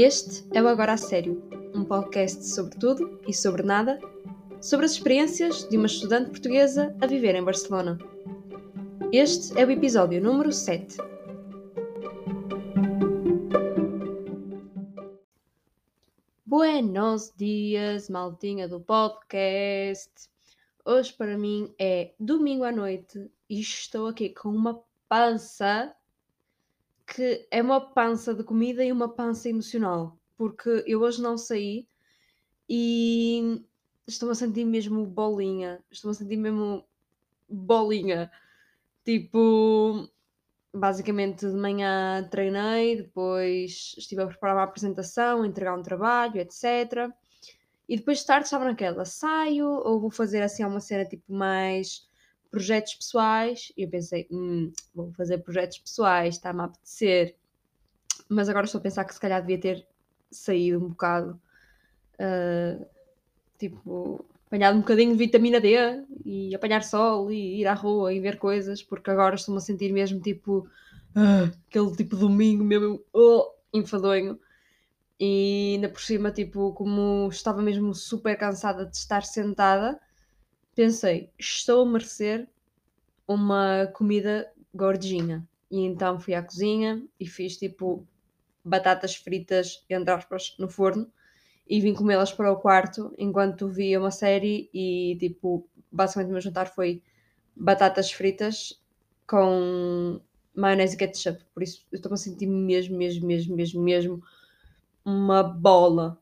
Este é o Agora a Sério, um podcast sobre tudo e sobre nada, sobre as experiências de uma estudante portuguesa a viver em Barcelona. Este é o episódio número 7. Buenos dias, maltinha do podcast. Hoje para mim é domingo à noite e estou aqui com uma pança que é uma pança de comida e uma pança emocional, porque eu hoje não saí e estou a sentir mesmo bolinha, estou a sentir mesmo bolinha. Tipo, basicamente de manhã treinei, depois estive a preparar uma apresentação, entregar um trabalho, etc. E depois de tarde estava naquela, saio ou vou fazer assim uma cena tipo mais projetos pessoais. E eu pensei, hum, vou fazer projetos pessoais, está-me a apetecer. Mas agora estou a pensar que se calhar devia ter saído um bocado, uh, tipo, apanhado um bocadinho de vitamina D e apanhar sol e ir à rua e ver coisas, porque agora estou-me a sentir mesmo tipo, uh, aquele tipo domingo mesmo, oh, enfadonho. E ainda por cima, tipo, como estava mesmo super cansada de estar sentada, pensei, estou a merecer uma comida gordinha. E então fui à cozinha e fiz tipo batatas fritas, entre aspas, no forno e vim comê-las para o quarto enquanto via uma série e tipo, basicamente o meu jantar foi batatas fritas com maionese e ketchup. Por isso eu estou a sentir mesmo, mesmo, mesmo, mesmo, mesmo uma bola.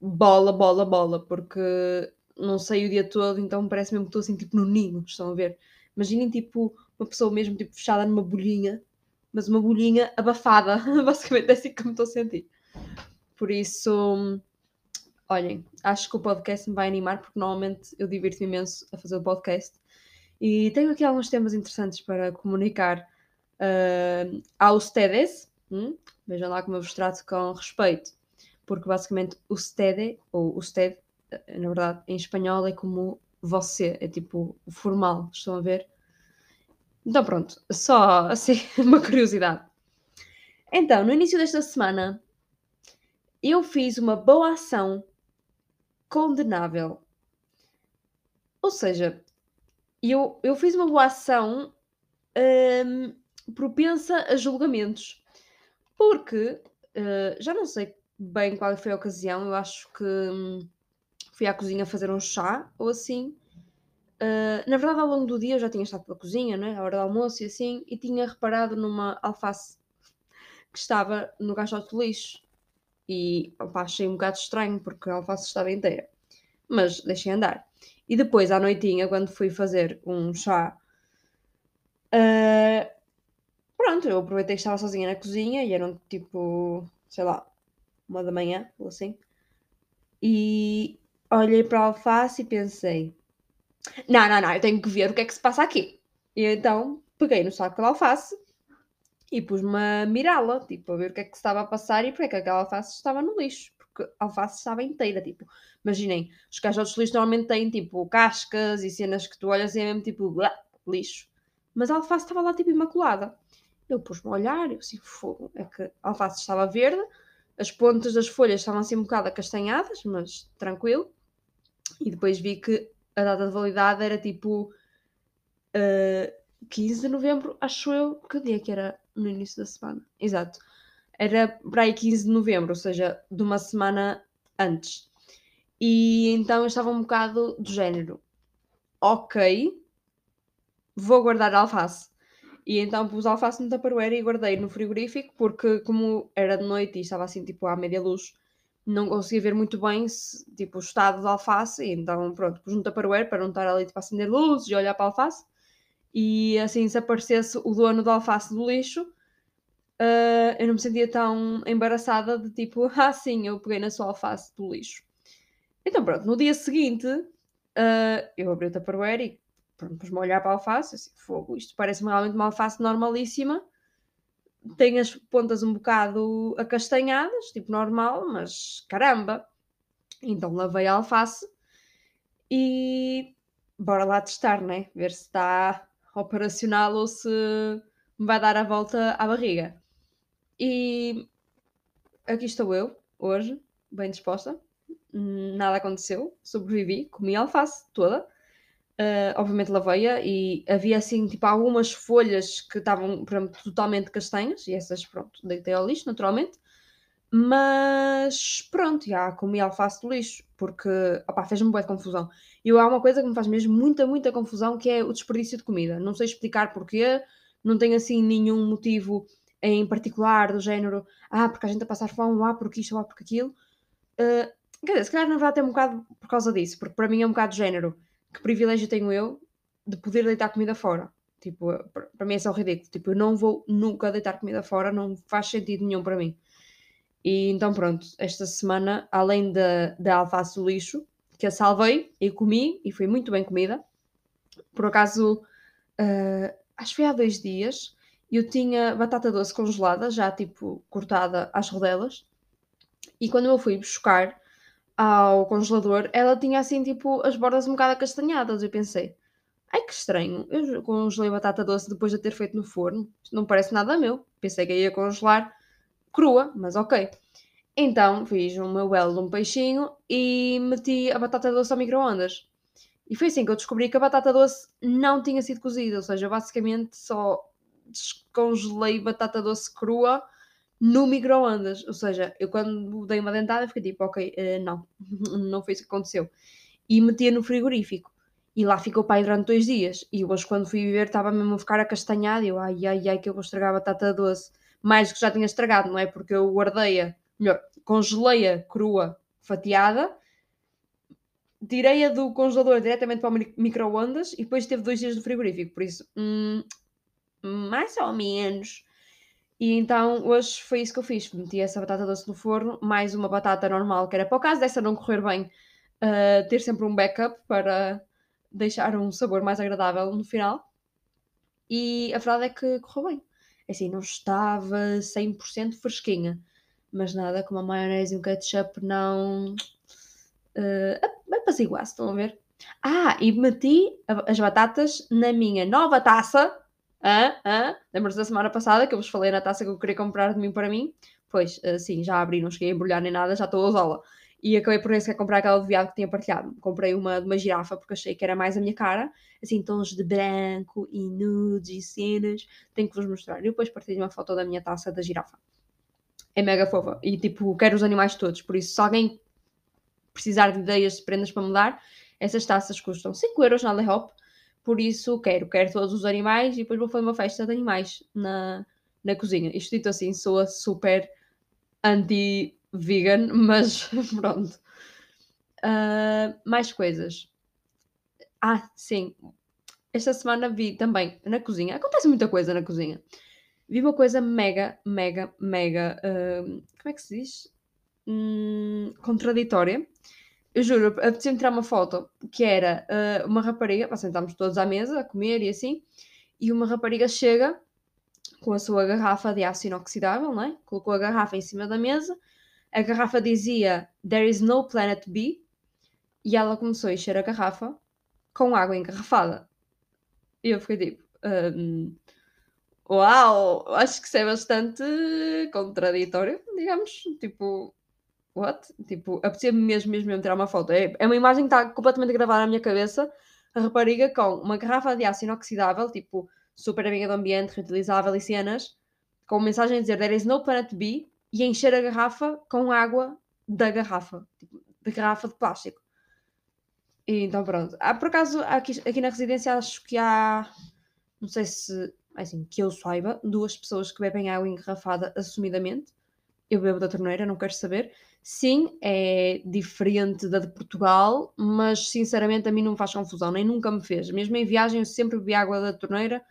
Bola, bola, bola, porque não sei o dia todo, então parece mesmo que estou assim tipo no ninho, estão a ver? Imaginem tipo uma pessoa mesmo tipo fechada numa bolhinha, mas uma bolhinha abafada, basicamente é assim que me estou a sentir. Por isso, olhem, acho que o podcast me vai animar porque normalmente eu divirto-me imenso a fazer o podcast e tenho aqui alguns temas interessantes para comunicar uh, a ustedes. Hum? Vejam lá como eu vos trato com respeito, porque basicamente o usted ou usted na verdade, em espanhol é como você, é tipo formal, estão a ver? Então pronto, só assim uma curiosidade. Então, no início desta semana, eu fiz uma boa ação condenável. Ou seja, eu, eu fiz uma boa ação hum, propensa a julgamentos. Porque, uh, já não sei bem qual foi a ocasião, eu acho que hum, fui à cozinha fazer um chá ou assim. Uh, na verdade, ao longo do dia eu já tinha estado pela cozinha, né, à hora do almoço e assim, e tinha reparado numa alface que estava no caixote de lixo. E opa, achei um bocado estranho porque a alface estava inteira. Mas deixei andar. E depois, à noitinha, quando fui fazer um chá, uh, pronto, eu aproveitei que estava sozinha na cozinha e eram tipo, sei lá, uma da manhã ou assim. E olhei para a alface e pensei: não, não, não, eu tenho que ver o que é que se passa aqui. E então peguei no saco da alface e pus-me a mirá-la, tipo, a ver o que é que estava a passar e porque é que aquela alface estava no lixo. Porque a alface estava inteira, tipo, imaginem, os caixotes de lixo normalmente têm, tipo, cascas e cenas que tu olhas e é mesmo, tipo, lixo. Mas a alface estava lá, tipo, imaculada. Eu pus-me a olhar, eu assim, fogo, é que a alface estava verde, as pontas das folhas estavam assim um bocado acastanhadas, mas tranquilo. E depois vi que a data de validade era tipo uh, eh, 15 de novembro, acho eu. Que dia que era no início da semana? Exato. Era para aí 15 de novembro, ou seja, de uma semana antes. E então eu estava um bocado do género. Ok, vou guardar alface. E então pus alface no tupperware e guardei no frigorífico, porque como era de noite e estava assim tipo à média luz, não conseguia ver muito bem se, tipo, o estado da alface, então pronto, pus um tupperware para não estar ali tipo, a acender luzes e olhar para a alface. E assim, se aparecesse o dono da alface do lixo, uh, eu não me sentia tão embaraçada de tipo, ah sim, eu peguei na sua alface do lixo. Então pronto, no dia seguinte, uh, eu abri o tupperware e pronto, pus-me a olhar para a alface, assim, fogo, isto parece-me realmente uma alface normalíssima tem as pontas um bocado acastanhadas, tipo normal, mas caramba. Então lavei a alface e bora lá testar, né? Ver se está operacional ou se me vai dar a volta à barriga. E aqui estou eu, hoje, bem disposta. Nada aconteceu, sobrevivi, comi a alface toda. Uh, obviamente lavei-a e havia assim tipo algumas folhas que estavam totalmente castanhas e essas pronto, deitei ao lixo naturalmente. Mas pronto, já comi alface do lixo porque fez-me boa confusão. E há uma coisa que me faz mesmo muita, muita confusão que é o desperdício de comida, não sei explicar porquê não tenho assim nenhum motivo em particular do género ah, porque a gente a passar fome, ah, porque isto, ah, porque aquilo. Uh, quer dizer, se calhar na verdade é um bocado por causa disso, porque para mim é um bocado de género que privilégio tenho eu de poder deitar comida fora? Tipo, para mim é só ridículo. Tipo, eu não vou nunca deitar comida fora, não faz sentido nenhum para mim. E então, pronto, esta semana, além da, alface do lixo, que a salvei e comi, e foi muito bem comida. Por acaso, uh, acho que foi há dois dias, eu tinha batata doce congelada, já tipo cortada às rodelas, e quando eu fui buscar ao congelador, ela tinha assim, tipo, as bordas um bocado acastanhadas. Eu pensei, ai que estranho, eu congelei batata doce depois de ter feito no forno, isto não parece nada meu. Pensei que ia congelar crua, mas ok. Então fiz o meu belo de um peixinho e meti a batata doce ao micro-ondas. E foi assim que eu descobri que a batata doce não tinha sido cozida, ou seja, basicamente só descongelei batata doce crua no micro-ondas. Ou seja, eu quando dei uma dentada fiquei tipo, ok, uh, não, não foi isso que aconteceu. E metia no frigorífico. E lá ficou pai durante dois dias. E hoje, quando fui ver, estava mesmo a ficar acastanhado. E eu, ai, ai, ai, que eu vou estragar a batata doce. Mais do que já tinha estragado, não é? Porque eu guardei-a, melhor, congelei-a crua, fatiada, tirei-a do congelador diretamente para o micro-ondas e depois teve dois dias no frigorífico. Por isso, hum, mais ou menos e então hoje foi isso que eu fiz. Meti essa batata doce no forno, mais uma batata normal, que era para o caso dessa não correr bem, uh, ter sempre um backup para deixar um sabor mais agradável no final. E a verdade é que correu bem. É assim, não estava 100% fresquinha, mas nada como a maionese e um ketchup não uh, apaziguasse, estão a ver? Ah, e meti as batatas na minha nova taça ah, ah, Lembras da semana passada que eu vos falei na taça que eu queria comprar de mim para mim? Pois, uh, sim, já abri, não cheguei a embrulhar nem nada, já estou a usá-la. E acabei por nem sequer comprar aquela de viado que tinha partilhado. Comprei uma de uma girafa porque achei que era mais a minha cara. Assim, tons de branco e nudes e cenas. Tenho que vos mostrar. E depois partilho uma foto da minha taça da girafa. É mega fofa. E tipo, quero os animais todos. Por isso, se alguém precisar de ideias de prendas para mudar, essas taças custam 5 euros na Lehop por isso quero, quero todos os animais e depois vou fazer uma festa de animais na, na cozinha. Isto dito assim, soa super anti-vegan, mas pronto. Uh, mais coisas. Ah, sim. Esta semana vi também na cozinha. Acontece muita coisa na cozinha. Vi uma coisa mega, mega, mega. Uh, como é que se diz? Hum, contraditória eu juro, apetecia-me tirar uma foto que era uh, uma rapariga, para sentarmos todos à mesa a comer e assim, e uma rapariga chega com a sua garrafa de aço inoxidável, não é? colocou a garrafa em cima da mesa, a garrafa dizia There is no planet B, e ela começou a encher a garrafa com água engarrafada. E eu fiquei tipo, um, uau, acho que isso é bastante contraditório, digamos, tipo, what? Tipo, apetecia-me mesmo, mesmo, mesmo tirar uma foto. É, é uma imagem que está completamente gravada na minha cabeça. A rapariga com uma garrafa de aço inoxidável, tipo, super amiga do ambiente, reutilizável e cenas, com uma mensagem a dizer There is no planet B e encher a garrafa com água da garrafa, tipo, de garrafa de plástico. E então pronto. Ah, por acaso, aqui, aqui na residência acho que há, não sei se, assim, que eu saiba, duas pessoas que bebem água engarrafada assumidamente. Eu bebo da torneira, não quero saber. Sim, é diferente da de Portugal, mas sinceramente a mim não faz confusão, nem nunca me fez. Mesmo em viagem eu sempre bebi água da torneira,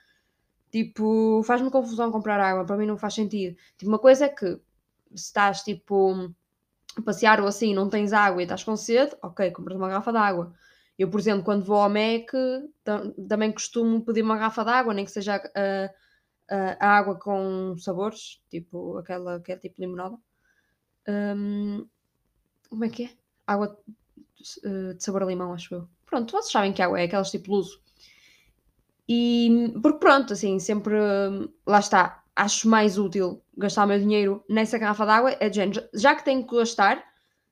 tipo, faz-me confusão comprar água, para mim não faz sentido. Tipo, uma coisa é que se estás tipo a passear ou assim, não tens água e estás com sede, ok, compras uma garrafa de água. Eu, por exemplo, quando vou ao Mac, também costumo pedir uma garrafa de água, nem que seja a, a, a água com sabores, tipo aquela que é tipo limonada. Um, como é que é? Água de, sabor a limão, acho eu. Pronto, vocês sabem que água é aquelas tipo luso. E porque pronto, assim, sempre lá está. acho mais útil gastar o meu dinheiro nessa garrafa d'água. É de género, já que tenho que gastar,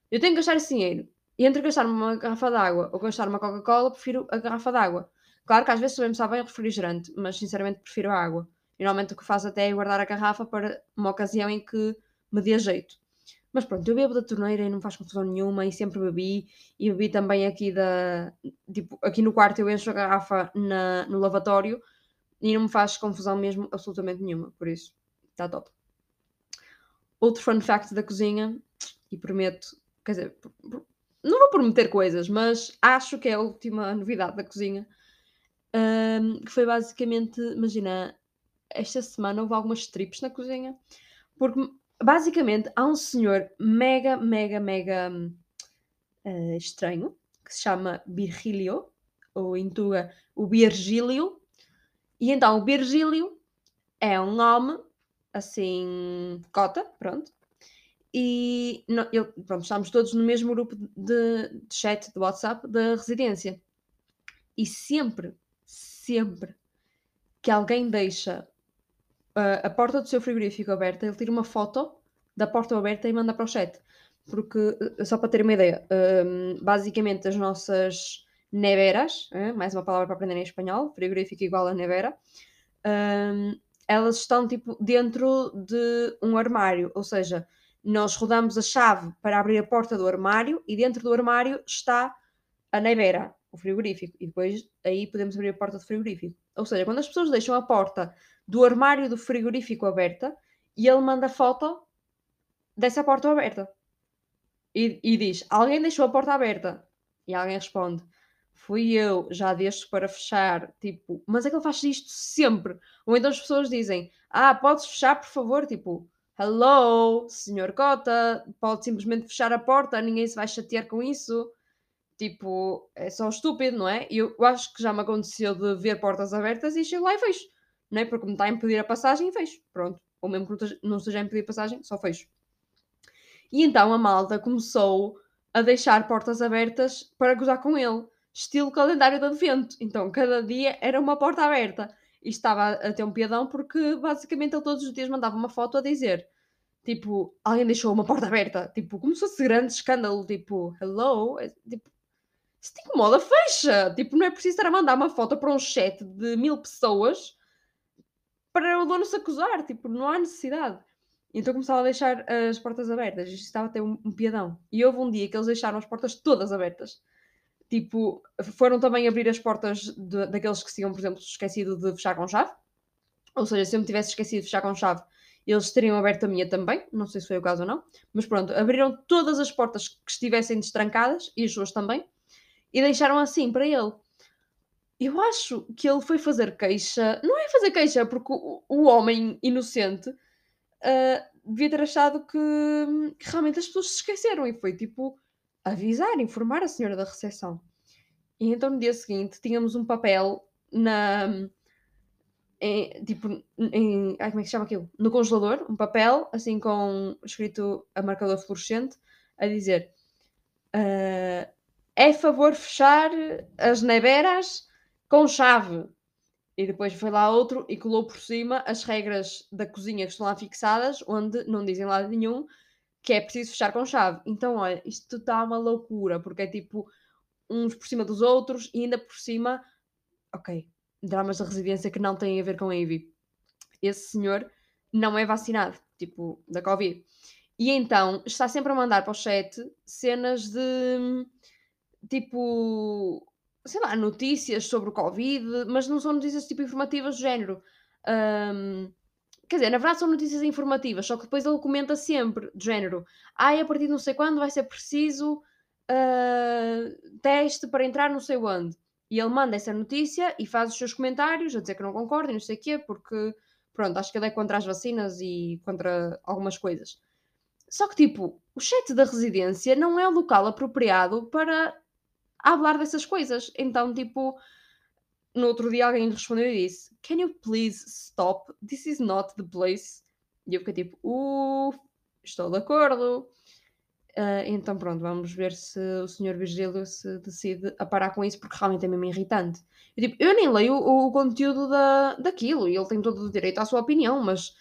eu tenho que gastar esse dinheiro. E entre gastar uma garrafa d'água ou gastar uma Coca-Cola, prefiro a garrafa d'água. Claro que às vezes sabemos sabe bem o refrigerante, mas sinceramente prefiro a água. E normalmente o que faço até é guardar a garrafa para uma ocasião em que me dê jeito. Mas pronto, eu bebo da torneira e não faz confusão nenhuma e sempre bebi. E bebi também aqui da. Tipo, aqui no quarto eu encho a garrafa na, no lavatório e não me faz confusão mesmo absolutamente nenhuma. Por isso, está top. Outro fun fact da cozinha, e prometo, quer dizer, não vou prometer coisas, mas acho que é a última novidade da cozinha. Um, que foi basicamente, imagina, esta semana houve algumas trips na cozinha, porque basicamente há um senhor mega, mega, mega uh, estranho que se chama Virgílio, ou em Tuga o Virgílio, e então o Virgílio é um homem assim, cota, pronto. E não, eu, pronto, estamos todos no mesmo grupo de, de chat do WhatsApp da residência. E sempre, sempre que alguém deixa a, a porta do seu frigorífico aberta, ele tira uma foto da porta aberta e manda para o chat. Porque, eh, só para ter uma ideia, um, basicamente as nossas neveras, é? mais uma palavra para aprender em espanhol, frigorífico igual a nevera, um, elas estão tipo dentro de um armário, ou seja, nós rodamos a chave para abrir a porta do armário e dentro do armário está a nevera, o frigorífico, e depois aí podemos abrir a porta do frigorífico. Ou seja, quando as pessoas deixam a porta do armário do frigorífico aberta e ele manda foto dessa porta aberta e, e diz: Alguém deixou a porta aberta? E alguém responde: Fui eu, já deixo para fechar. Tipo, mas é que ele faz isto sempre. Ou então as pessoas dizem: Ah, podes fechar, por favor? Tipo, hello, senhor Cota, pode simplesmente fechar a porta, ninguém se vai chatear com isso. Tipo, é só estúpido, não é? Eu, eu acho que já me aconteceu de ver portas abertas e chego lá e fecho. Não é? Porque me está a impedir a passagem e fecho. Pronto. Ou mesmo que não esteja a impedir a passagem, só fecho. E então a malta começou a deixar portas abertas para gozar com ele, estilo calendário de advento. Então cada dia era uma porta aberta. E estava a ter um piadão porque basicamente ele todos os dias mandava uma foto a dizer tipo, alguém deixou uma porta aberta. Tipo, como se fosse grande escândalo. Tipo, hello? É, tipo, se te incomoda, fecha. Tipo, não é preciso estar a mandar uma foto para um chat de mil pessoas para o dono se acusar. Tipo, não há necessidade. Então começava a deixar as portas abertas. Isto estava a ter um, um piadão. E houve um dia que eles deixaram as portas todas abertas. Tipo, foram também abrir as portas de, daqueles que tinham, por exemplo, esquecido de fechar com chave. Ou seja, se eu me tivesse esquecido de fechar com chave, eles teriam aberto a minha também. Não sei se foi o caso ou não. Mas pronto, abriram todas as portas que estivessem destrancadas e as suas também. E deixaram assim para ele. Eu acho que ele foi fazer queixa. Não é fazer queixa, porque o, o homem inocente uh, devia ter achado que, que, realmente as pessoas se esqueceram e foi tipo avisar, informar a senhora da recepção. E então no dia seguinte tínhamos um papel na. Em, tipo, em, ai, como é que se chama aquilo? No congelador, um papel assim com escrito a marcador fluorescente a dizer uh, é favor fechar as neveras com chave. E depois foi lá outro e colou por cima as regras da cozinha que estão lá fixadas, onde não dizem lado nenhum que é preciso fechar com chave. Então, olha, isto está uma loucura, porque é tipo uns por cima dos outros e ainda por cima, ok, dramas da residência que não têm a ver com a Ivy. Esse senhor não é vacinado, tipo, da Covid. E então está sempre a mandar para o chat cenas de tipo sei lá, notícias sobre o Covid, mas não são notícias tipo informativas do género. Um, quer dizer, na verdade são notícias informativas, só que depois ele comenta sempre, do género, ai, ah, a partir de não sei quando vai ser preciso uh, teste para entrar não sei onde. E ele manda essa notícia e faz os seus comentários a dizer que não concorda e não sei o quê, porque, pronto, acho que ele é contra as vacinas e contra algumas coisas. Só que, tipo, o chat da residência não é o local apropriado para a falar dessas coisas. Então, tipo, no outro dia alguém respondeu e disse: Can you please stop? This is not the place. E eu fiquei tipo, uh, estou de acordo. Uh, então pronto, vamos ver se o senhor Virgílio se decide a parar com isso, porque realmente é mesmo irritante. Eu, tipo, eu nem leio o, o, conteúdo da, daquilo e ele tem todo o direito à sua opinião, mas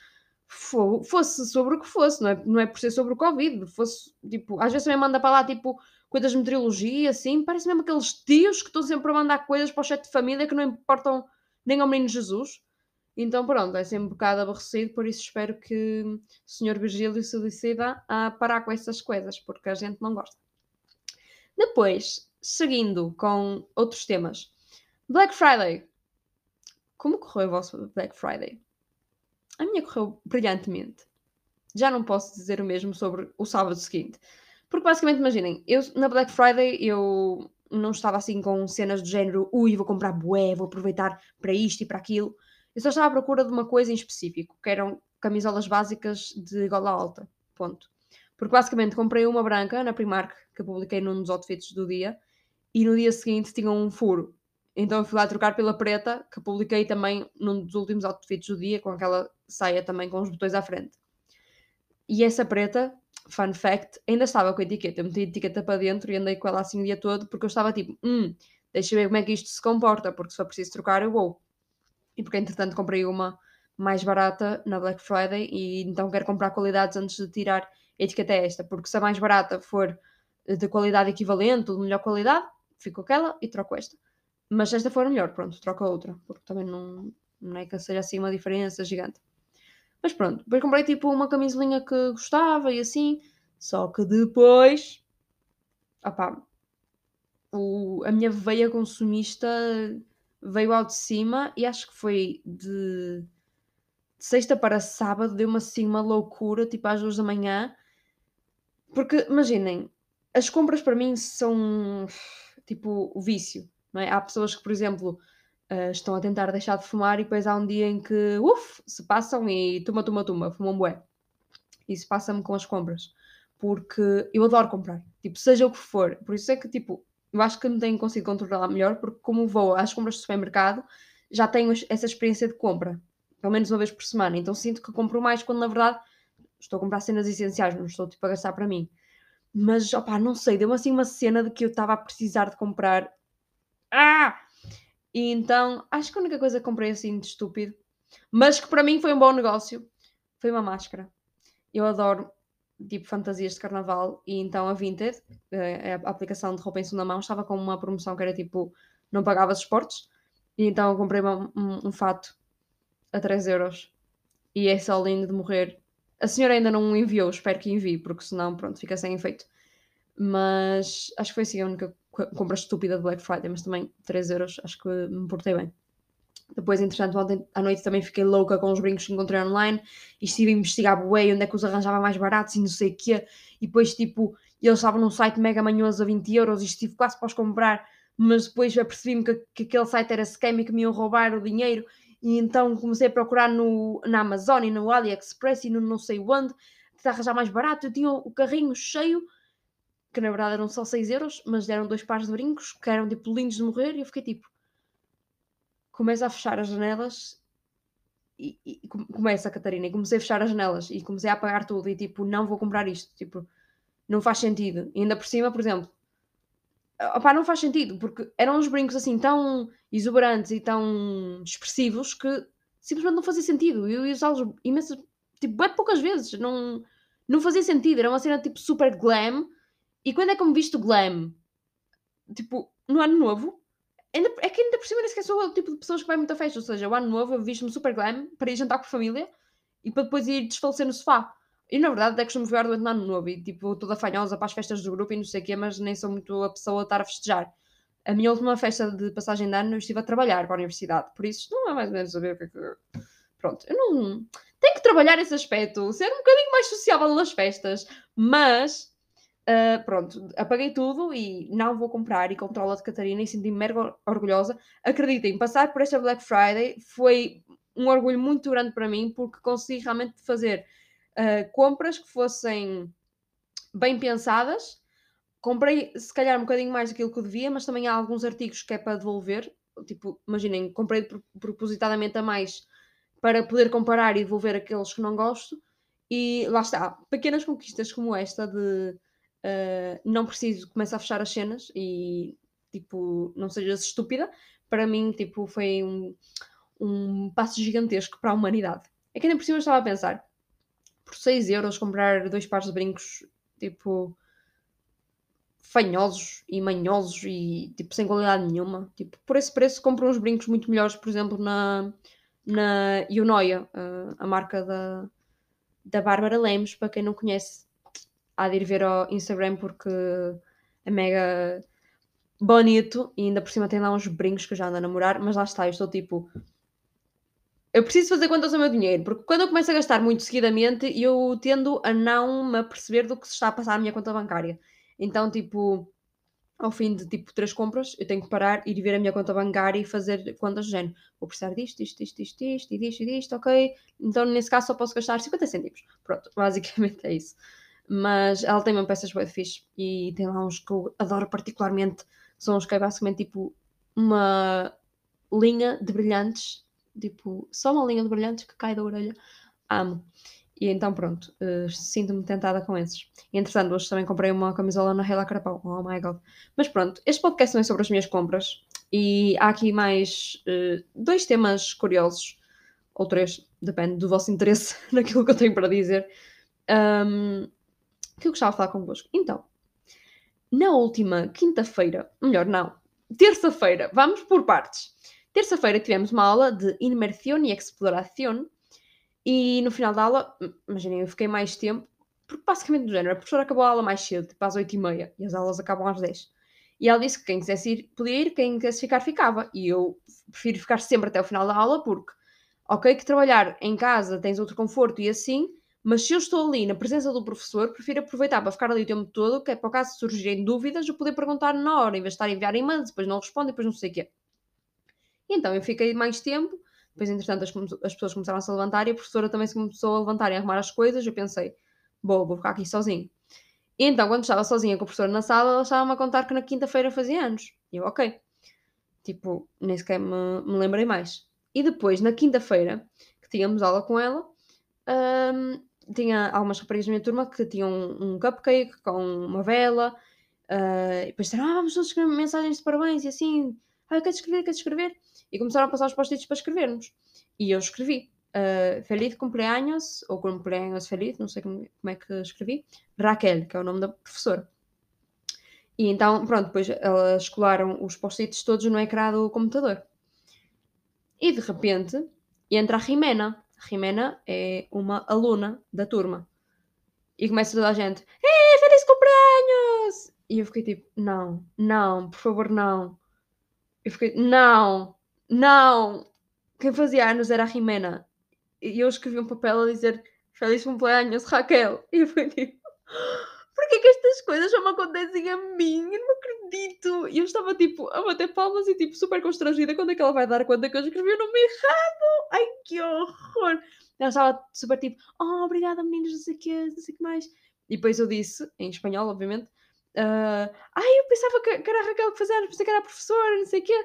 fosse sobre o que fosse, não é, não é por ser sobre o Covid, fosse, tipo, às vezes também manda para lá, tipo, coisas de meteorologia, assim, parece mesmo aqueles tios que estão sempre a mandar coisas para o chat de família que não importam nem ao menino Jesus. Então, pronto, é sempre um bocado aborrecido, por isso espero que o Sr. Virgílio se decida a parar com essas coisas, porque a gente não gosta. Depois, seguindo com outros temas. Black Friday. Como correu o vosso Black Friday? A minha correu brilhantemente. Já não posso dizer o mesmo sobre o sábado seguinte. Porque basicamente, imaginem, eu na Black Friday eu não estava assim com cenas do género, ui, vou comprar bué, vou aproveitar para isto e para aquilo. Eu só estava à procura de uma coisa em específico, que eram camisolas básicas de gola alta. Ponto. Porque basicamente comprei uma branca na Primark, que eu publiquei num dos outfits do dia, e no dia seguinte tinha um furo. Então eu fui lá trocar pela preta, que publiquei também num dos últimos outfits do dia, com aquela saia também com os botões à frente. E essa preta, fun fact, ainda estava com a etiqueta. Eu meti a etiqueta para dentro e andei com ela assim o dia todo, porque eu estava tipo, hum, deixa ver como é que isto se comporta, porque se for preciso trocar, eu vou. E porque entretanto comprei uma mais barata na Black Friday e então quero comprar qualidades antes de tirar a etiqueta esta, porque se a mais barata for de qualidade equivalente ou de melhor qualidade, fico aquela e troco esta. Mas se esta for melhor, pronto, troco a outra, porque também não, não é que seja assim uma diferença gigante. Mas pronto, depois comprei tipo uma camisolinha que gostava e assim, só que depois, opá, o, a minha veia consumista veio ao de cima e acho que foi de, de sexta para sábado, deu-me assim uma loucura, tipo às duas da manhã, porque imaginem, as compras para mim são tipo o vício, não é? Há pessoas que, por exemplo, uh, estão a tentar deixar de fumar e depois há um dia em que, uff, se passam e tuma, tuma, tuma, fumam bué. Isso passa-me com as compras. Porque eu adoro comprar. Tipo, seja o que for. Por isso é que, tipo, eu acho que me tenho conseguido controlar melhor, porque como vou às compras do supermercado, já tenho essa experiência de compra. Pelo menos uma vez por semana. Então sinto que compro mais quando, na verdade, estou a comprar cenas essenciais, não estou, tipo, a gastar para mim. Mas, opá, não sei, deu-me assim uma cena de que eu estava a precisar de comprar. Ah! E então, acho que a única coisa que comprei assim de estúpido, mas que para mim foi um bom negócio, foi uma máscara. Eu adoro, tipo, fantasias de carnaval, e então a Vinted, eh, a aplicação de roupa em segunda mão, estava com uma promoção que era tipo, não pagava os esportes, e então eu comprei uma, um, um fato a 3 euros. E é só lindo de morrer. A senhora ainda não enviou, espero que envie, porque senão, pronto, fica sem efeito. Mas acho que foi assim a única compra estúpida de Black Friday, mas também 3 euros, acho que me portei bem. Depois, entretanto, ontem à noite também fiquei louca com os brincos que encontrei online e estive a investigar bué onde é que os arranjava mais baratos e não sei o quê. E depois, tipo, eles estavam num site mega manhoso a 20 euros e estive quase para os comprar, mas depois apercebi-me que, que aquele site era scam e que me iam roubar o dinheiro. E então comecei a procurar no, na Amazon e no AliExpress e no não sei onde, tentar arranjar mais barato. Eu tinha o carrinho cheio que na verdade eram só 6 euros, mas deram dois pares de brincos que eram tipo lindos de morrer, e eu fiquei tipo. Começa a fechar as janelas e, e começa a Catarina, e comecei a fechar as janelas e comecei a apagar tudo e tipo, não vou comprar isto, tipo, não faz sentido. E ainda por cima, por exemplo, opá, não faz sentido, porque eram uns brincos assim tão exuberantes e tão expressivos que simplesmente não fazia sentido. Eu ia usá-los imensas, tipo, bem poucas vezes, não, não fazia sentido. Era uma cena tipo super glam e quando é que eu me visto glam? Tipo, no ano novo? Ainda, é que ainda por cima nem sequer sou o tipo de pessoas que vai muito a festa. Ou seja, o ano novo eu visto-me super glam para ir jantar com a família e para depois ir desfalecer no sofá. E na verdade até costumo jogar durante o ano novo e tipo toda fanhosa para as festas do grupo e não sei o quê, mas nem sou muito a pessoa a estar a festejar. A minha última festa de passagem de ano eu estive a trabalhar para a universidade, por isso não é mais ou menos saber o que é que. Pronto, eu não. Tenho que trabalhar esse aspecto, ser um bocadinho mais sociável nas festas, mas Uh, pronto, apaguei tudo e não vou comprar e controla de Catarina e senti-me mega orgulhosa. Acreditem, passar por esta Black Friday foi um orgulho muito grande para mim porque consegui realmente fazer uh, compras que fossem bem pensadas. Comprei, se calhar, um bocadinho mais daquilo que devia, mas também há alguns artigos que é para devolver. Tipo, imaginem, comprei propositadamente a mais para poder comparar e devolver aqueles que não gosto. E lá está, pequenas conquistas como esta de uh, não preciso começar a fechar as cenas e tipo, não sejas estúpida, para mim tipo, foi um, um passo gigantesco para a humanidade. É que ainda por cima estava a pensar, por 6 euros comprar dois pares de brincos, tipo, fanhosos e manhosos e, tipo, sem qualidade nenhuma. Tipo, por esse preço compro uns brincos muito melhores, por exemplo, na, na Unoia, a marca da, da Bárbara Lemos, para quem não conhece, há de ir ver ao Instagram porque é mega bonito e ainda por cima tem lá uns brincos que eu já ando a namorar, mas lá está, eu estou tipo. Eu preciso fazer contas ao meu dinheiro, porque quando eu começo a gastar muito seguidamente, eu tendo a não me aperceber do que se está a passar na minha conta bancária. Então, tipo, ao fim de tipo três compras, eu tenho que parar, ir ver a minha conta bancária e fazer contas de género. Vou precisar disto, isto, isto, isto, isto, e disto, e disto, ok. Então, nesse caso, só posso gastar 50 cêntimos. Pronto, basicamente é isso. Mas ela tem uma peças bem fixe e tem lá uns que eu adoro particularmente são os que é basicamente tipo uma linha de brilhantes, tipo, só uma linha de brilhantes que cai da orelha. Amo. E então pronto, uh, sinto-me tentada com esses. E entretanto, hoje também comprei uma camisola na Hela Carapau. Oh my god. Mas pronto, este podcast não é sobre as minhas compras. E há aqui mais uh, dois temas curiosos, ou três, depende do vosso interesse naquilo que eu tenho para dizer, um, que eu gostava de falar convosco. Então, na última quinta-feira, melhor não, terça-feira, vamos por partes. Terça-feira tivemos uma aula de imersión e exploração e no final da aula, imaginem, eu fiquei mais tempo, porque basicamente do género, a professora acabou a aula mais cedo, tipo às 8 e meia, e as aulas acabam às 10. E ela disse que quem quisesse ir, podia ir, quem quisesse ficar, ficava. E eu prefiro ficar sempre até o final da aula, porque, ok, que trabalhar em casa tens outro conforto e assim, mas se eu estou ali na presença do professor, prefiro aproveitar para ficar ali o tempo todo, que é para o caso surgirem dúvidas, eu poder perguntar na hora, em vez de estar a enviar e-mails, depois não responde, depois não sei o quê. E então eu fiquei mais tempo, depois entretanto as, as, pessoas começaram a se levantar e a professora também se começou a levantar e a arrumar as coisas, eu pensei, boa, vou ficar aqui sozinho. E então, quando estava sozinha com a professora na sala, ela estava-me a contar que na quinta-feira fazia anos. E eu, ok. Tipo, nem sequer me, me lembrei mais. E depois, na quinta-feira, que tínhamos aula com ela, hum, tinha algumas raparigas da minha turma que tinham um, cupcake com uma vela, uh, e depois disseram, ah, vamos todos escrever mensagens de parabéns, e assim, ah, queres escrever, queres escrever? E começaram a passar os post-its para escrevermos. E eu escrevi, uh, feliz cumpleaños, ou cumpleaños feliz, não sei como, é que escrevi, Raquel, que é o nome da professora. E então, pronto, depois elas colaram os post-its todos no ecrã do computador. E de repente entra a Jimena, Jimena é uma aluna da turma. E começa toda a gente: Ei, feliz cumpleaños! E eu fiquei tipo: Não, não, por favor, não. Eu fiquei: Não, não. Quem fazia anos era a Jimena. E eu escrevi um papel a dizer: Feliz cumpleaños, Raquel. E eu fiquei tipo: Porquê que estas coisas só me acontecem a mim? Eu não acredito. E eu estava tipo a bater palmas e tipo super constrangida quando é que ela vai dar conta que eu escrevi o nome errado. Ai que horror! Ela estava super tipo, oh, obrigada meninas, não sei o que, não sei o que mais. E depois eu disse, em espanhol, obviamente, uh, ai, eu pensava que, que era a Raquel que fazia, pensei que era a professora, não sei o quê.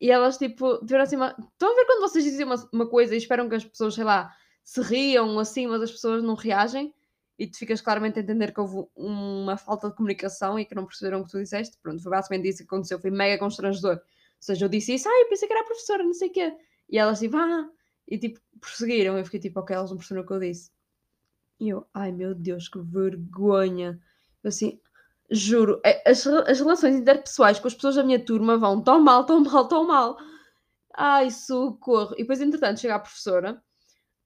E elas, tipo, tiveram assim uma... Estão a ver quando vocês dizem uma, uma coisa e esperam que as pessoas, sei lá, se riam assim, mas as pessoas não reagem? E tu ficas claramente a entender que houve uma falta de comunicação e que não perceberam o que tu disseste. Pronto, foi basicamente isso que aconteceu, foi mega constrangedor. Ou seja, eu disse isso, ah, eu pensei que era a professora, não sei o quê. E elas tipo, ah, e tipo, prosseguiram. Eu fiquei tipo, ok, elas não perceberam o que eu disse. E eu, ai meu Deus, que vergonha. Eu assim, juro, é, as, as relações interpessoais com as pessoas da minha turma vão tão mal, tão mal, tão mal. Ai, socorro. E depois, entretanto, chega a professora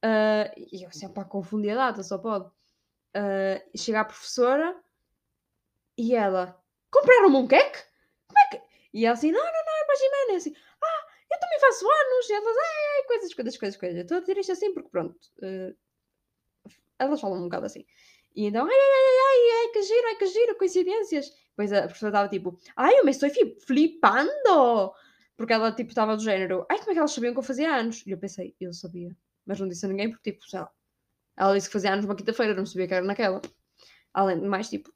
uh, e eu assim, pá, confundi a data, só pode uh, chega a professora e ela, compraram-me um queque? Como é que... E ela assim, não, não, não, é para Jimena. assim, ah, eu também faço anos. E elas, ai, coisas, coisas, coisas, coisas. Estou a dizer isto assim porque, pronto, uh, elas falam um bocado assim. E então, ai, ai, ai, ai, ai, que giro, ai, que giro, coincidências. Depois a professora estava tipo, ai, eu me estou flipando. Porque ela, tipo, estava do género, ai, como é que elas sabiam que eu fazia anos? E eu pensei, eu sabia. Mas não disse a ninguém porque, tipo, sei lá, ela disse que fazia anos uma quinta-feira, não sabia que era naquela. Além de mais, tipo,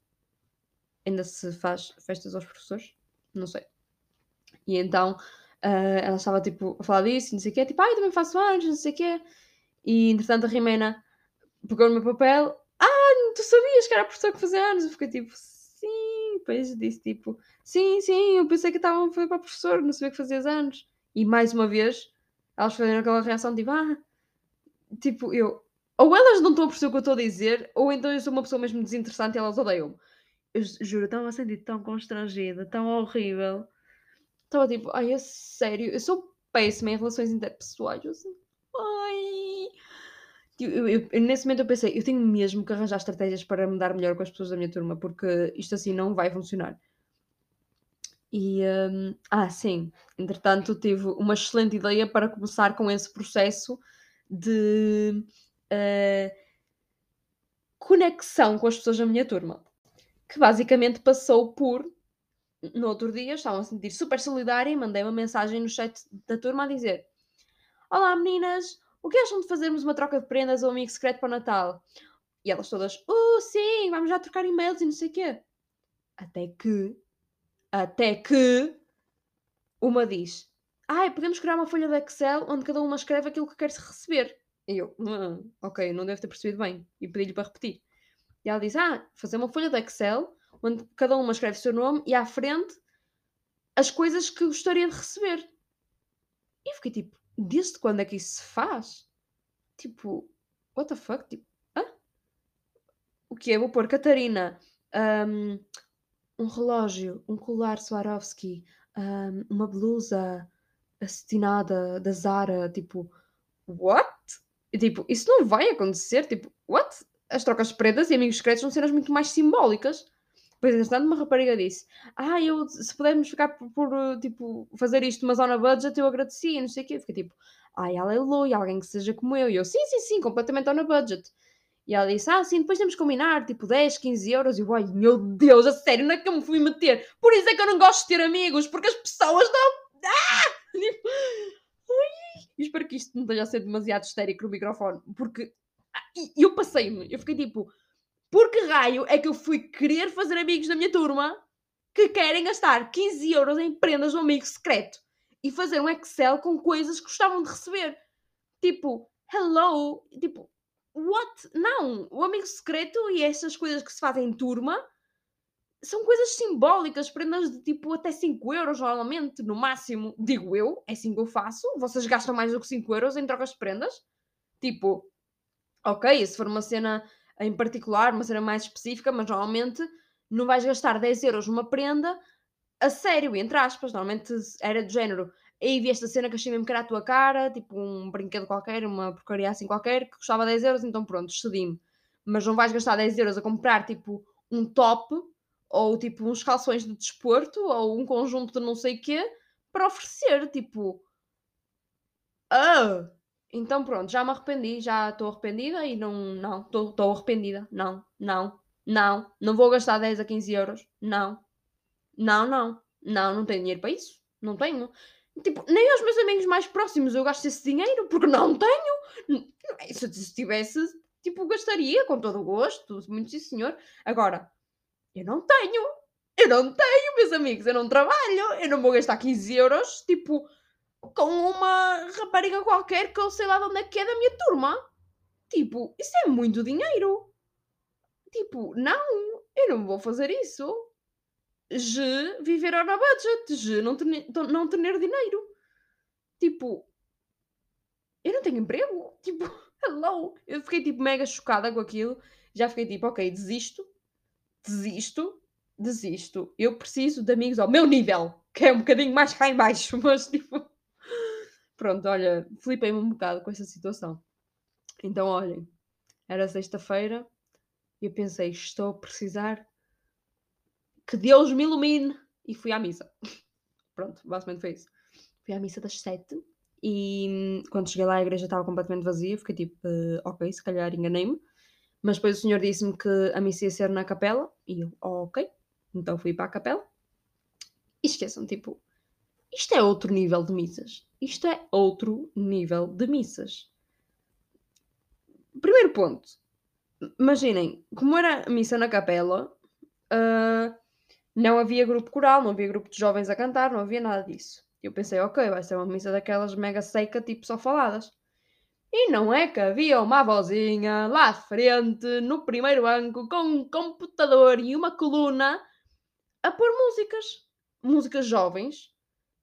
ainda se faz festas aos professores? Não sei. E então uh, ela estava tipo a falar disso, não sei o quê, tipo, ai, também faço anos, não sei o quê. E entretanto a Rimena pegou no meu papel, ah, tu sabias que era a professora que fazia anos? Eu fiquei tipo, sim, depois disse tipo, sim, sim, eu pensei que estava foi para a professora, não sabia que fazias anos. E mais uma vez elas fizeram aquela reação tipo, ah, tipo, eu, ou elas não estão a perceber o que eu estou a dizer, ou então eu sou uma pessoa mesmo desinteressante e elas odeiam-me. Eu juro, estava a sentir tão constrangida, tão horrível. Estava tipo, ai, é sério, eu sou péssima em relações interpessoais. Eu assim, ai. Eu, eu, eu, nesse momento eu pensei, eu tenho mesmo que arranjar estratégias para me dar melhor com as pessoas da minha turma, porque isto assim não vai funcionar. E, um, ah, sim, entretanto tive uma excelente ideia para começar com esse processo de uh, conexão com as pessoas da minha turma, que basicamente passou por, no outro dia, estavam a sentir super solidária e mandei uma mensagem no chat da turma a dizer Olá meninas, o que acham de fazermos uma troca de prendas ou um amigo secreto para o Natal? E elas todas, uh, sim, vamos já trocar e-mails e não sei o quê. Até que até que uma diz: Ai, ah, podemos criar uma folha de Excel onde cada uma escreve aquilo que quer receber. E eu, hum, ok, não deve ter percebido bem. E pedi-lhe para repetir. E ela diz: Ah, fazer uma folha de Excel onde cada uma escreve o seu nome e à frente as coisas que gostaria de receber. E fiquei tipo: Desde quando é que isso se faz? Tipo, what the fuck? Tipo, hã? O que é? Vou pôr Catarina. Um, um relógio, um colar Swarovski, um, uma blusa acetinada da Zara, tipo, what? E, tipo, isso não vai acontecer, tipo, what? As trocas pretas e amigos secretos são cenas muito mais simbólicas. Pois, entretanto, uma rapariga disse: Ah, eu, se pudermos ficar por, por, tipo, fazer isto, mas on a budget, eu agradecia, não sei o quê. Fiquei tipo: Ai, aleluia, alguém que seja como eu. E eu: Sim, sim, sim, completamente on a budget. E ela disse: Ah, sim, depois temos que combinar, tipo 10, 15 euros. E eu, ai meu Deus, a sério, não é que eu me fui meter? Por isso é que eu não gosto de ter amigos, porque as pessoas não. Ah! Tipo, espero que isto não esteja a ser demasiado histérico no microfone, porque ah, eu passei-me, eu fiquei tipo, por que raio é que eu fui querer fazer amigos da minha turma que querem gastar 15 euros em prendas de um amigo secreto e fazer um Excel com coisas que gostavam de receber? Tipo, hello, tipo, What? Não! O amigo secreto e essas coisas que se fazem em turma são coisas simbólicas, prendas de tipo até 5 euros normalmente, no máximo. Digo eu, é assim que eu faço. Vocês gastam mais do que 5 euros em trocas de prendas? Tipo, ok, se for uma cena em particular, uma cena mais específica, mas normalmente não vais gastar 10 euros numa prenda a sério, entre aspas. Normalmente era do género aí vi esta cena que achei mesmo que era a tua cara, tipo um brinquedo qualquer, uma porcaria assim qualquer, que custava 10 euros, então pronto, cedi-me. Mas não vais gastar 10 euros a comprar tipo um top, ou tipo uns calções de desporto, ou um conjunto de não sei quê, para oferecer, tipo... Ah! Então pronto, já me arrependi, já estou arrependida e não, não, estou arrependida, não, não, não, não vou gastar 10 a 15 euros, não, não, não, não, não tenho dinheiro para isso, não tenho. Tipo, nem aos meus amigos mais próximos eu gasto esse dinheiro, porque não tenho. É, se tivesse, tipo, gastaria com todo o gosto, muito sim senhor. Agora, eu não tenho. Eu não tenho, meus amigos, eu não trabalho. Eu não vou gastar 15 euros, tipo, com uma rapariga qualquer que eu sei lá de onde é que é da minha turma. Tipo, isso é muito dinheiro. Tipo, não, eu não vou fazer isso. G viver on a budget, G não ter, não ter dinheiro. Tipo, eu não tenho emprego. Tipo, hello. Eu fiquei tipo mega chocada com aquilo. Já fiquei tipo, ok, desisto, desisto, desisto. Eu preciso de amigos ao meu nível, que é um bocadinho mais cá em baixo, mas tipo. Pronto, olha, flipei-me um bocado com essa situação. Então, olhem, era sexta-feira e eu pensei, estou a precisar que Deus me ilumine. E fui à missa. Pronto, basicamente foi isso. Fui à missa das sete e quando cheguei lá a igreja estava completamente vazia. Fiquei tipo, uh, ok, se calhar enganei-me. Mas depois o senhor disse-me que a missa ia ser na capela e eu, oh, ok. Então fui para a capela. E esqueçam, tipo, isto é outro nível de missas. Isto é outro nível de missas. Primeiro ponto. Imaginem, como era a missa na capela, uh, não havia grupo coral, não havia grupo de jovens a cantar, não havia nada disso. Eu pensei, ok, vai ser uma missa daquelas mega seca, tipo só faladas. E não é que havia uma vozinha lá à frente, no primeiro banco, com um computador e uma coluna, a pôr músicas. Músicas jovens.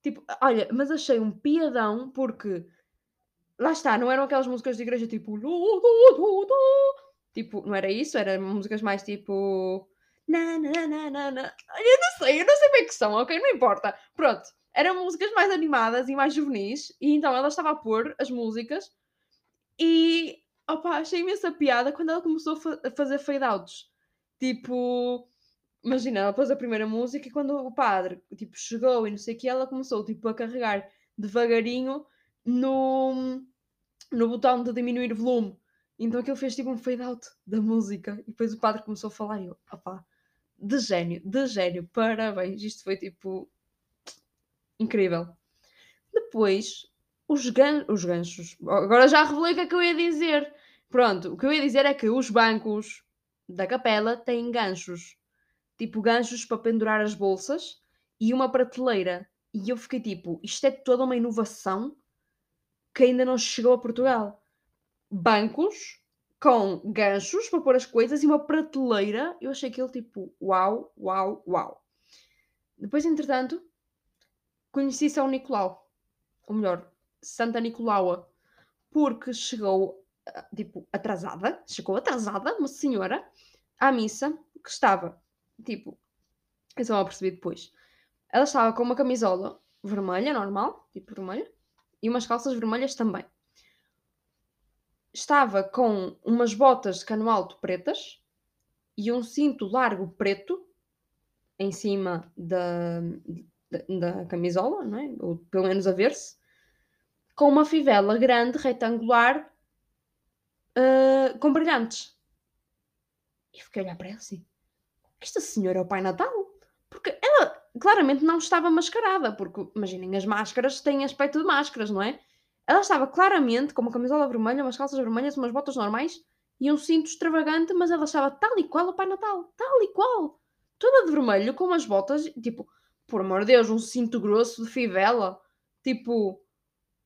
Tipo, olha, mas achei um piadão porque lá está, não eram aquelas músicas de igreja tipo. Tipo, não era isso, eram músicas mais tipo. Na, na, na, na, na. Eu não sei, eu não sei bem que são, ok? Não importa. Pronto, eram músicas mais animadas e mais juvenis, e então ela estava a pôr as músicas e opa, achei imensa piada quando ela começou a, fa a fazer fade-outs. Tipo, imagina, ela pôs a primeira música e quando o padre tipo, chegou e não sei o que, ela começou tipo, a carregar devagarinho no, no botão de diminuir volume. Então aquilo fez tipo um fade-out da música. E depois o padre começou a falar e eu, opá, de gênio, de gênio, parabéns. Isto foi tipo incrível. Depois, os, gan os ganchos. Agora já revelei o que é que eu ia dizer. Pronto, o que eu ia dizer é que os bancos da capela têm ganchos. Tipo ganchos para pendurar as bolsas e uma prateleira. E eu fiquei tipo, isto é toda uma inovação que ainda não chegou a Portugal. Bancos com ganchos para pôr as coisas e uma prateleira. Eu achei aquilo tipo, uau, uau, uau. Depois, entretanto, conheci São Nicolau. Ou melhor, Santa Nicolaua. Porque chegou, ah, tipo, atrasada. Chegou atrasada, uma senhora, à missa, que estava, tipo, eu só percebi depois. Ela estava com uma camisola vermelha, normal, tipo vermelha, e umas calças vermelhas também. Estava com umas botas de cano alto pretas e um cinto largo preto em cima da, da, da camisola, não é? ou pelo menos a ver-se, com uma fivela grande, retangular, uh, com brilhantes. E fiquei a olhar para ela assim: esta senhora é o Pai Natal? Porque ela claramente não estava mascarada, porque imaginem, as máscaras têm aspecto de máscaras, não é? Ela estava claramente com uma camisola vermelha, umas calças vermelhas, umas botas normais e um cinto extravagante, mas ela estava tal e qual o Pai Natal, tal e qual, toda de vermelho, com umas botas, tipo, por amor de Deus, um cinto grosso de fivela, tipo,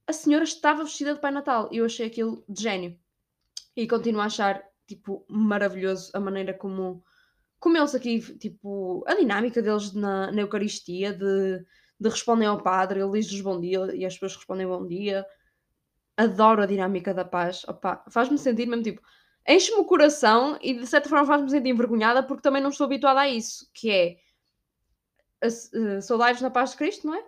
a senhora estava vestida de Pai Natal e eu achei aquilo de gênio e continuo a achar, tipo, maravilhoso a maneira como como eles aqui, tipo, a dinâmica deles na, na Eucaristia, de, de respondem ao Padre, ele diz-lhes bom dia e as pessoas respondem bom dia. Adoro a dinâmica da paz. faz-me sentir mesmo tipo, enche-me o coração e de certa forma faz-me sentir envergonhada porque também não estou habituada a isso, que é sou lives na paz de Cristo, não é?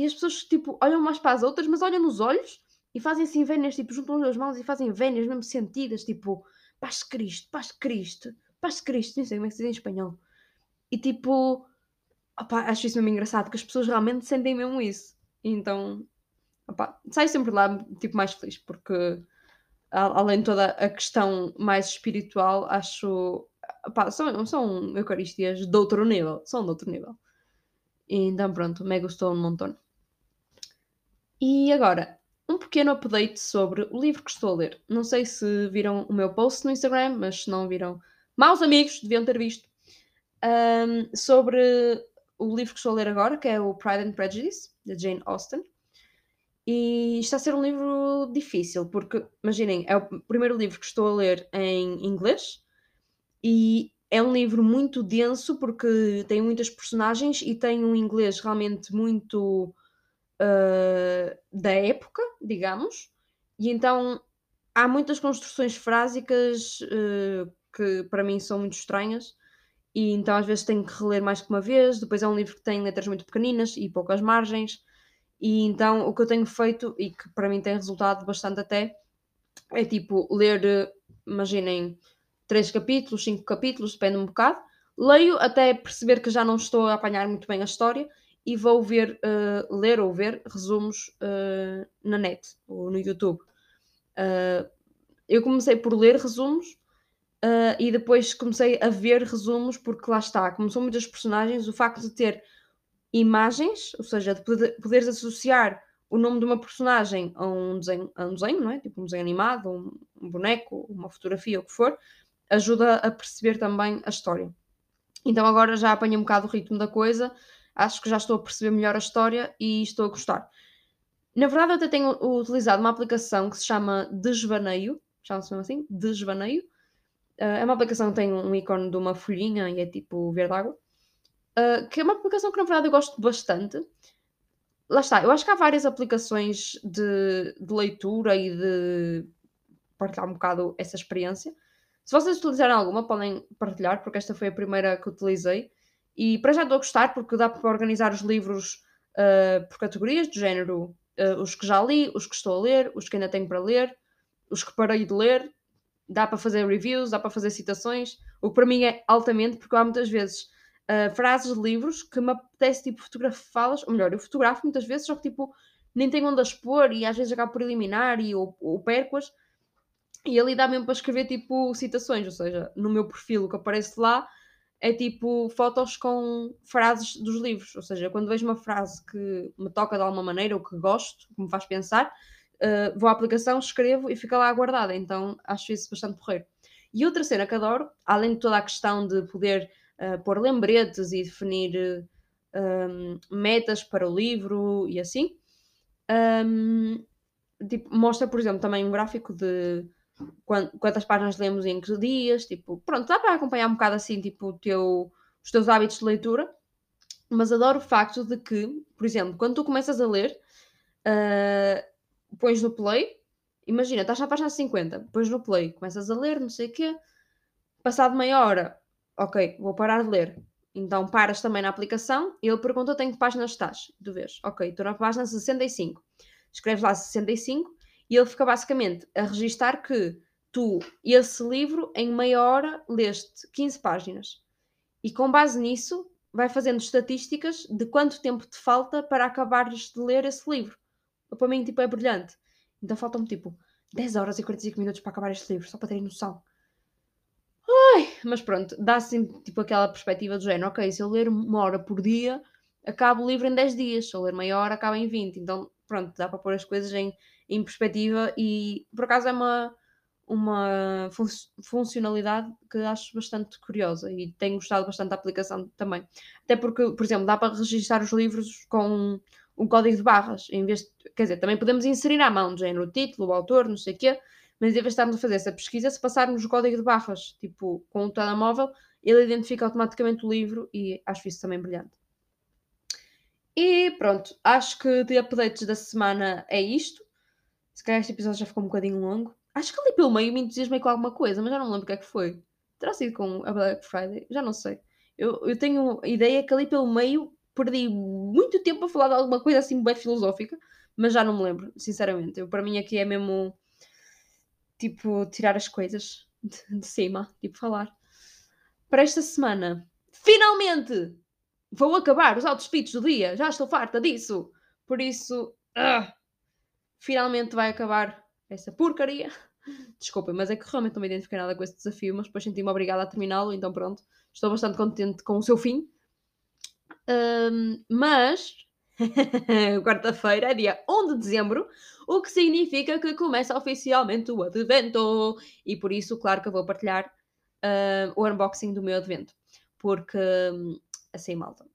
E as pessoas tipo olham umas para as outras, mas olham nos olhos e fazem assim vénias, tipo, juntam as mãos e fazem vénias mesmo sentidas, tipo, paz Cristo, paz Cristo paz Cristo, nem sei como é que se diz em espanhol. E tipo, opa, acho isso mesmo engraçado, porque as pessoas realmente sentem mesmo isso. E então, opa, saio sempre lá, tipo, mais feliz, porque além de toda a questão mais espiritual, acho. Opa, são, são Eucaristias de outro nível, são de outro nível. E então, pronto, me gostou um montão. E agora, um pequeno update sobre o livro que estou a ler. Não sei se viram o meu post no Instagram, mas se não viram, maus amigos, deviam ter visto, um, sobre o livro que estou a ler agora, que é o Pride and Prejudice, de Jane Austen. E está a ser um livro difícil, porque, imaginem, é o primeiro livro que estou a ler em inglês e é um livro muito denso porque tem muitas personagens e tem um inglês realmente muito uh, da época, digamos, e então há muitas construções frásicas uh, que para mim são muito estranhas, e então às vezes tenho que reler mais que uma vez. Depois é um livro que tem letras muito pequeninas e poucas margens, e então o que eu tenho feito, e que para mim tem resultado bastante até, é tipo ler, imaginem, três capítulos, cinco capítulos, depende um bocado. Leio até perceber que já não estou a apanhar muito bem a história e vou ver, uh, ler ou ver resumos uh, na net ou no YouTube. Uh, eu comecei por ler resumos e depois comecei a ver resumos, porque lá está, como são muitas personagens, o facto de ter imagens, ou seja, de poder, poderes associar o nome de uma personagem a um desenho, a um desenho não é? Tipo um desenho animado, um, um boneco, uma fotografia, o que for, ajuda a perceber também a história. Então agora já apanhei um bocado o ritmo da coisa, acho que já estou a perceber melhor a história e estou a gostar. Na verdade, eu até tenho utilizado uma aplicação que se chama Desvaneio, chama-se mesmo assim, Desvaneio, Uh, é uma aplicação que tem um ícone de uma folhinha e é tipo verde água. Uh, que é uma aplicação que na verdade eu gosto bastante. lá está, eu acho que há várias aplicações de, de leitura e de partilhar um bocado essa experiência. Se vocês utilizarem alguma, podem partilhar, porque esta foi a primeira que utilizei. E para já estou a gostar, porque dá para organizar os livros uh, por categorias, do género uh, os que já li, os que estou a ler, os que ainda tenho para ler, os que parei de ler. Dá para fazer reviews, dá para fazer citações, o que para mim é altamente, porque há muitas vezes uh, frases de livros que me apetece tipo fotografá-las, ou melhor, eu fotografo muitas vezes, só que tipo nem tenho onde as pôr e às vezes acabo por eliminar e ou, ou perco-as. E ali dá mesmo para escrever tipo citações, ou seja, no meu perfil o que aparece lá é tipo fotos com frases dos livros. Ou seja, quando vejo uma frase que me toca de alguma maneira ou que gosto, que me faz pensar, uh, vou à aplicação, escrevo e fica lá guardada. Então acho isso bastante porreiro. E outra cena que adoro, além de toda a questão de poder uh, pôr lembretes e definir um, metas para o livro e assim, um, tipo, mostra, por exemplo, também um gráfico de quantas páginas lemos em que dias, tipo, pronto, dá para acompanhar um bocado assim, tipo, teu, os teus hábitos de leitura, mas adoro o facto de que, por exemplo, quando tu começas a ler, uh, pões no play, imagina, estás na página 50, pões no play, começas a ler, não sei o quê, passado meia hora, ok, vou parar de ler. Então paras também na aplicação e ele pergunta em que páginas estás. Tu vês, ok, estou na página 65. Escreves lá 65 e ele fica basicamente a registar que tu, esse livro, em meia hora, leste 15 páginas. E com base nisso, vai fazendo estatísticas de quanto tempo te falta para acabares de ler esse livro. Para mim, tipo, é brilhante. Então faltam-me, tipo, 10 horas e 45 minutos para acabar este livro, só para terem noção. Ai, mas pronto, dá assim, tipo, aquela perspectiva do género, ok, se eu ler uma hora por dia, acabo o livro em 10 dias. Se eu ler meia hora, acaba em 20. Então, pronto, dá para pôr as coisas em, em perspectiva e por acaso é uma, uma fun funcionalidade que acho bastante curiosa e tenho gostado bastante da aplicação também. Até porque, por exemplo, dá para registrar os livros com um código de barras, em vez de, quer dizer, também podemos inserir à mão, de género, o título, o autor, não sei o quê, mas em vez de estarmos a fazer essa pesquisa, se passarmos o código de barras, tipo, com o telemóvel, ele identifica automaticamente o livro e acho isso também brilhante. E pronto, acho que de updates da semana é isto. Se calhar este episódio já ficou um bocadinho longo. Acho que ali pelo meio me entusiasmei com alguma coisa, mas já não lembro o que é que foi. Terá sido com a Black Friday? Já não sei. Eu, eu tenho a ideia que ali pelo meio perdi muito tempo a falar de alguma coisa assim bem filosófica, mas já não me lembro, sinceramente. Eu, para mim aqui é mesmo tipo tirar as coisas de, de cima, tipo falar. Para esta semana, finalmente vou acabar os altos pitos do dia. Já estou farta disso. Por isso, uh, finalmente vai acabar essa porcaria. Desculpem, mas é que realmente não me identifiquei nada com esse desafio, mas depois senti-me obrigada a terminá-lo, então pronto, estou bastante contente com o seu fim. Um, mas, quarta-feira é dia 1 de dezembro, o que significa que começa oficialmente o advento, e por isso, claro que eu vou partilhar uh, o unboxing do meu advento, porque, assim, malta,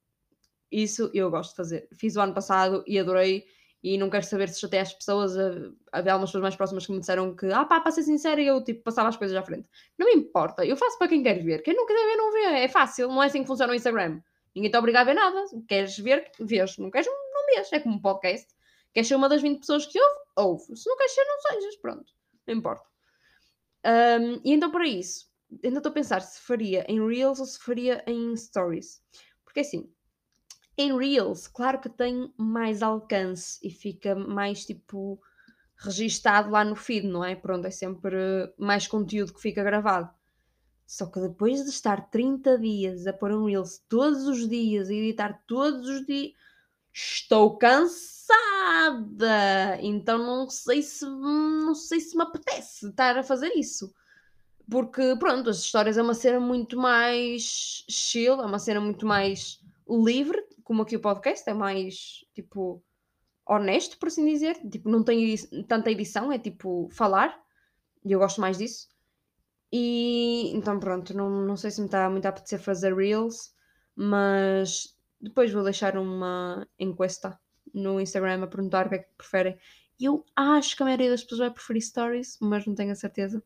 isso eu gosto de fazer. Fiz o ano passado e adorei, e não quero saber se chatei as pessoas. Havia algumas pessoas mais próximas que me disseram que, ah pá, para ser sincera, eu tipo passava as coisas à frente. Não me importa, eu faço para quem quer ver. Quem não quer ver, não vê. É fácil, não é assim que funciona o Instagram. Ninguém te obriga a ver nada. Queres ver, vês. Não queres, não vês. É como um podcast. Queres ser uma das 20 pessoas que ouve? Ouve. Se não queres ser, não sejas. Pronto. Não importa. Um, e então, para isso, ainda estou a pensar se faria em Reels ou se faria em Stories. Porque assim, em Reels, claro que tem mais alcance e fica mais tipo registado lá no feed, não é? Pronto, é sempre mais conteúdo que fica gravado. Só que depois de estar 30 dias a pôr um Reels todos os dias e editar todos os dias, estou cansada. Então não sei se não sei se me apetece estar a fazer isso. Porque pronto, as histórias é uma cena muito mais chill, é uma cena muito mais livre como aqui o podcast é mais tipo honesto, por assim dizer. Tipo, não tem tanta edição, é tipo falar. E eu gosto mais disso. E então pronto, não, não sei se me está muito a apetecer fazer Reels, mas depois vou deixar uma encuesta no Instagram a perguntar o que é que preferem. Eu acho que a maioria das pessoas vai preferir stories, mas não tenho a certeza.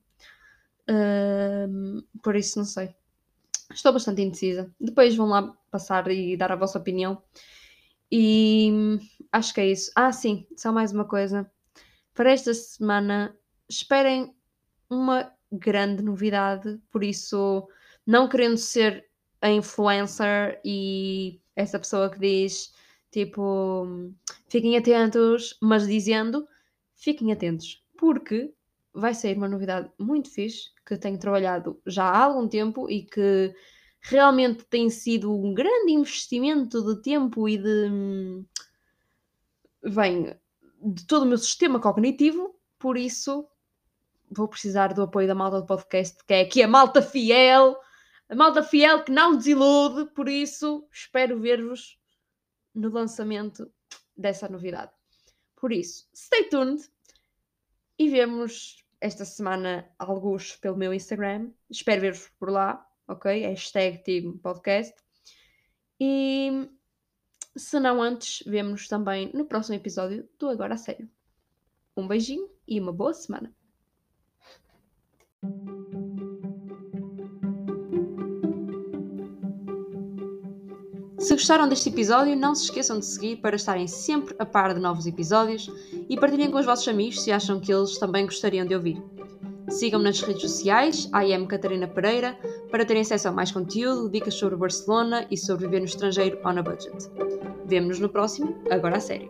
Por isso não sei. Estou bastante indecisa. Depois vão lá passar e dar a vossa opinião. E acho que é isso. Ah, sim, só mais uma coisa. Para esta semana, esperem uma grande novidade, por isso, não querendo ser a influencer e essa pessoa que diz tipo fiquem atentos, mas dizendo fiquem atentos, porque vai sair uma novidade muito fixe que tenho trabalhado já há algum tempo e que realmente tem sido um grande investimento de tempo e de vem de todo o meu sistema cognitivo, por isso vou precisar do apoio da malta do podcast, que é aqui a malta fiel, a malta fiel que não desilude, por isso espero ver-vos no lançamento dessa novidade. Por isso, stay tuned e vemos esta semana alguns pelo meu Instagram. Espero ver-vos por lá, ok? Hashtag Team Podcast. E se não antes, vemos também no próximo episódio do Agora a Sério. Um beijinho e uma boa semana. Se gostaram deste episódio, não se esqueçam de seguir para estarem sempre a par de novos episódios e partilhem com os vossos amigos se acham que eles também gostariam de ouvir. Sigam-me nas redes sociais, am Catarina Pereira, para terem acesso a mais conteúdo, dicas sobre Barcelona e sobre viver no estrangeiro ou na budget. Vemo-nos no próximo, agora a sério.